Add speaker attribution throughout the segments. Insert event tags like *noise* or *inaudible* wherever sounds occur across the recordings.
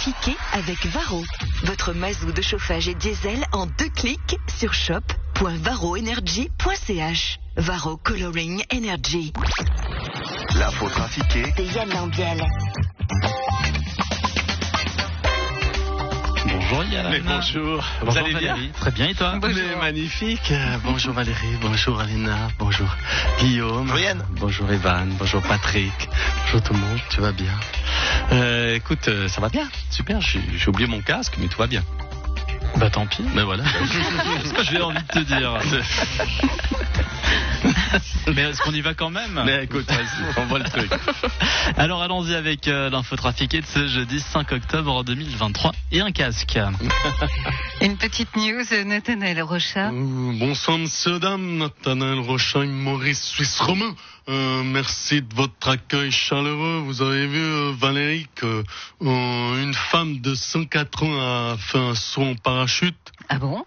Speaker 1: trafiquer avec Varro. Votre mazou de chauffage et diesel en deux clics sur shop.varroenergy.ch. Varro Coloring Energy.
Speaker 2: L'info trafiquée
Speaker 1: De Yann Lambiel.
Speaker 3: Bonjour Yann.
Speaker 4: Mais bonjour.
Speaker 3: Vous
Speaker 4: Bonjour
Speaker 3: allez bien
Speaker 4: Valérie.
Speaker 3: Très bien et toi
Speaker 4: Mais magnifique. Bonjour Valérie, bonjour Alina, bonjour Guillaume.
Speaker 2: Bonjour Yann.
Speaker 4: Bonjour Evan, bonjour Patrick. Bonjour tout le monde, tu vas bien euh, Écoute, euh, ça va bien, super. J'ai j'ai oublié mon casque, mais tout va bien.
Speaker 3: Bah tant pis.
Speaker 4: Mais voilà. *laughs*
Speaker 3: C'est ce que j'ai envie de te dire. *laughs* Mais est-ce qu'on y va quand même
Speaker 4: mais écoute, vas-y, on voit le truc. *laughs*
Speaker 3: Alors allons-y avec euh, l'info trafiquée de ce jeudi 5 octobre 2023 et un casque. *laughs*
Speaker 5: Une petite news, Nathanaël Rocha.
Speaker 4: Euh, Bonsoir, monsieur, dames. Nathanaël Rochagne, Maurice Suisse Romain. Euh, merci de votre accueil chaleureux. Vous avez vu, euh, Valérie, que euh, une femme de 104 ans a fait un saut en parachute.
Speaker 5: Ah bon?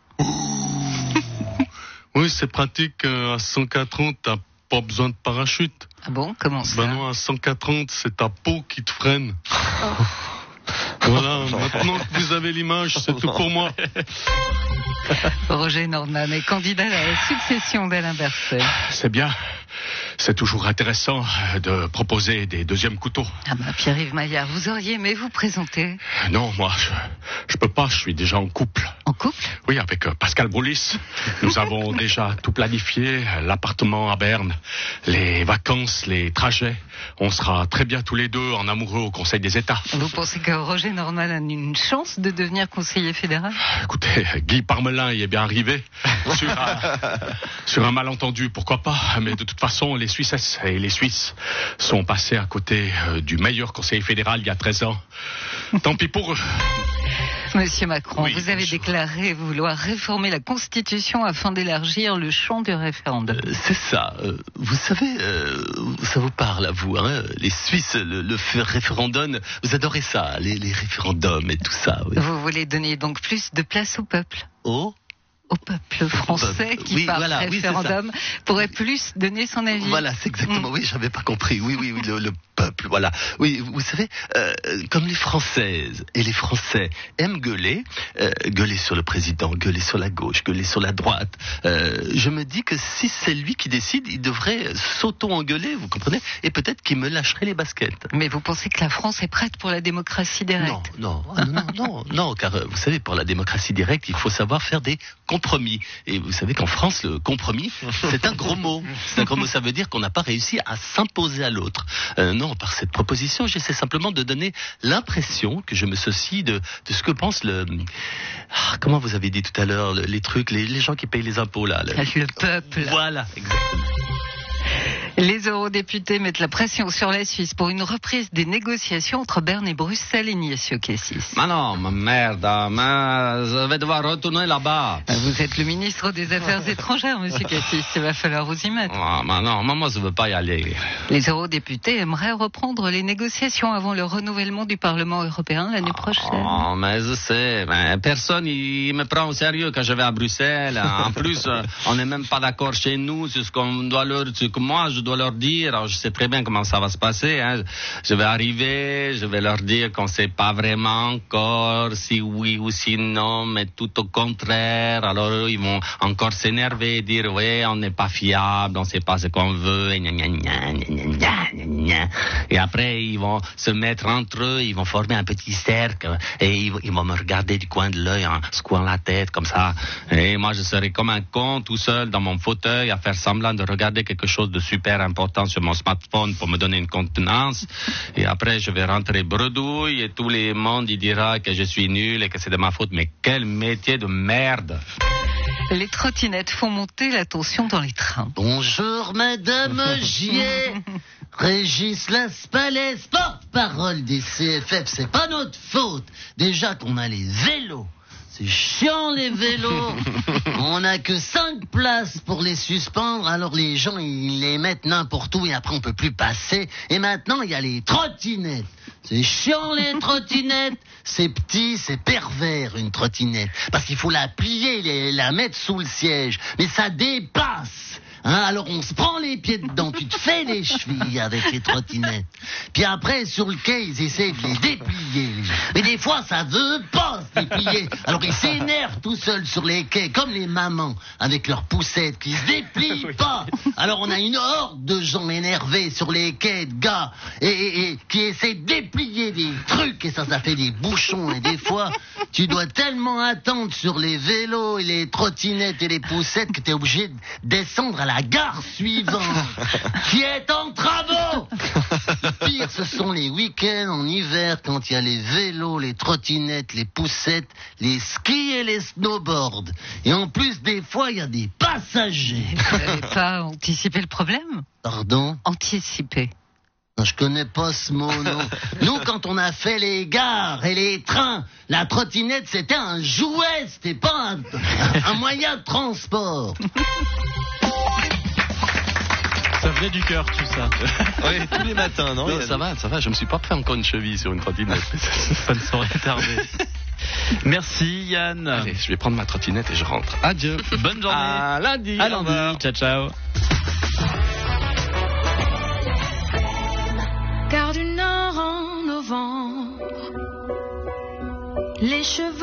Speaker 4: Oui, c'est pratique. euh, à 104 ans, t'as pas besoin de parachute.
Speaker 5: Ah bon? Comment ça?
Speaker 4: Ben non, à 104 ans, c'est ta peau qui te freine. Voilà, maintenant que vous avez l'image, c'est tout pour moi.
Speaker 5: Roger Nordman est candidat à la succession d'Alain Berset.
Speaker 6: C'est bien. C'est toujours intéressant euh, de proposer des deuxièmes couteaux.
Speaker 5: Ah bah Pierre-Yves Maillard, vous auriez aimé vous présenter
Speaker 6: Non, moi, je, je peux pas. Je suis déjà en couple.
Speaker 5: en couple?
Speaker 6: Oui, avec euh, Pascal Broulis. Nous avons *laughs* déjà tout planifié. euh, L'appartement à Berne, les vacances, les trajets. On sera très bien tous les deux en amoureux au Conseil des États.
Speaker 5: Vous pensez que Roger Nordman a une chance de devenir conseiller fédéral?
Speaker 6: Écoutez, Guy Parmelin y est bien arrivé. Sur un, *laughs* sur un malentendu, pourquoi pas. Mais de toute façon, les Suisses et les Suisses sont passés à côté euh, du meilleur conseiller fédéral il y a 13 ans. Tant pis pour eux.
Speaker 5: Monsieur Macron,
Speaker 6: Oui,
Speaker 5: vous avez déclaré vouloir réformer la Constitution afin d'élargir le champ du référendum.
Speaker 7: Euh, C'est ça. euh, vous savez, euh, ça vous parle à vous, hein Les Suisses, le, référendum, vous adorez ça, les, les référendums et tout ça. oui.
Speaker 5: Vous voulez donner donc plus de place au peuple?
Speaker 7: Oh
Speaker 5: au peuple français qui,
Speaker 7: Oui,
Speaker 5: par
Speaker 7: voilà, oui,
Speaker 5: référendum, pourrait plus donner son avis.
Speaker 7: Voilà, c'est exactement. Oui, j'avais pas compris. Oui, oui, oui, le, le peuple. Voilà. Oui, vous savez, euh, comme les Françaises et les Français aiment gueuler, euh, gueuler sur le président, gueuler sur la gauche, gueuler sur la droite. euh, je me dis que si c'est lui qui décide, il devrait s'auto-engueuler, vous comprenez Et peut-être qu'il me lâcherait les baskets.
Speaker 5: Mais vous pensez que la France est prête pour la démocratie
Speaker 7: Non,
Speaker 5: directe?
Speaker 7: Non, ah, *laughs* non, non, non, car vous savez, pour la démocratie directe, il faut savoir faire des compromis. Et vous savez qu'en France, le compromis, *laughs* c'est un gros mot. C'est un gros mot, ça veut dire qu'on n'a pas réussi à s'imposer à l'autre. Euh, non, par cette proposition, j'essaie simplement de donner l'impression que je me soucie de, de ce que pense le... Ah, comment vous avez dit tout à l'heure, le- les trucs, les, les gens qui payent les impôts, là. le-
Speaker 5: Le peuple.
Speaker 7: Voilà, exactement.
Speaker 5: Les eurodéputés mettent la pression sur la Suisse pour une reprise des négociations entre Berne et Bruxelles, Ignacio Cassis.
Speaker 8: Mais non, mais merde, mais je vais devoir retourner là-bas.
Speaker 5: Vous êtes le ministre des Affaires *laughs* étrangères, monsieur Cassis. Il va falloir vous y mettre.
Speaker 8: Ah, mais non, mais moi je veux pas y aller.
Speaker 5: Les eurodéputés aimeraient reprendre les négociations avant le renouvellement du Parlement européen l'année prochaine.
Speaker 8: Oh, mais je sais, mais personne il me prend au sérieux quand je vais à Bruxelles. En plus, euh, on n'est même pas d'accord chez nous sur ce qu'on doit leur, que moi je dois leur dire. Je sais très bien comment ça va se passer. Hein. Je vais arriver, je vais leur dire qu'on sait pas vraiment encore si oui ou si non, mais tout au contraire. Alors, eux, ils vont encore s'énerver, dire ouais, on n'est pas fiable, on sait pas ce qu'on veut, et gna, gna, gna. Et après, ils vont se mettre entre eux, ils vont former un petit cercle, et ils, ils vont me regarder du coin de l'œil en secouant la tête comme ça. Et moi, je serai comme un con tout seul dans mon fauteuil à faire semblant de regarder quelque chose de super important sur mon smartphone pour me donner une contenance. Et après, je vais rentrer bredouille et tout le monde il dira que je suis nul et que c'est de ma faute. Mais quel métier de merde!
Speaker 5: Les trottinettes font monter la tension dans les trains.
Speaker 9: Bonjour Madame Gier. *laughs* Régis Laspalais, porte-parole des CFF, c'est pas notre faute. Déjà qu'on a les vélos. C'est chiant les vélos. *laughs* On n'a que cinq places pour les suspendre, alors les gens ils les mettent n'importe où et après on peut plus passer. Et maintenant il y a les trottinettes. C'est chiant les *laughs* trottinettes. C'est petit, c'est pervers une trottinette. Parce qu'il faut la plier, les- la mettre sous le siège. Mais ça dépasse. Hein, alors on se prend les pieds dedans, tu te fais les chevilles avec les trottinettes. Puis après, sur le quai, ils essaient de les déplier. Mais des fois, ça veut pas se déplier. Alors ils s'énervent tout seuls sur les quais, comme les mamans, avec leurs poussettes qui se déplient pas. Alors on a une horde de gens énervés sur les quais, de gars, et, et- et qui essaient de déplier des trucs, et ça, ça fait des bouchons. Et des fois, tu dois tellement attendre sur les vélos et les trottinettes et les poussettes que tu es obligé de descendre à la gare suivante, *laughs* qui est en travaux. Le pire, ce sont les week-ends en hiver quand il y a les vélos, les trottinettes, les poussettes, les skis et les snowboards. Et en plus, des fois, il y a des passagers.
Speaker 5: Vous n'avez pas anticipé le problème?
Speaker 9: Pardon?
Speaker 5: Anticiper.
Speaker 9: Non, Je connais pas ce mot, non. *laughs* Nous, quand on a fait les gares et les trains, la trottinette, c'était un jouet, c'était pas un, un moyen de transport. *laughs*
Speaker 3: Ça venait du cœur, tout ça. *laughs*
Speaker 7: Oui, tous les matins, non, Ça va, ça va, je me suis pas fait encore une cheville sur une trottinette.
Speaker 3: ça ne saurait tarder. Merci Yann.
Speaker 6: Allez, je vais prendre ma trottinette et je rentre.
Speaker 3: Adieu. Bonne journée.
Speaker 8: À lundi.
Speaker 3: À lundi. Ciao, ciao.
Speaker 10: Car du nord en novembre, les cheveux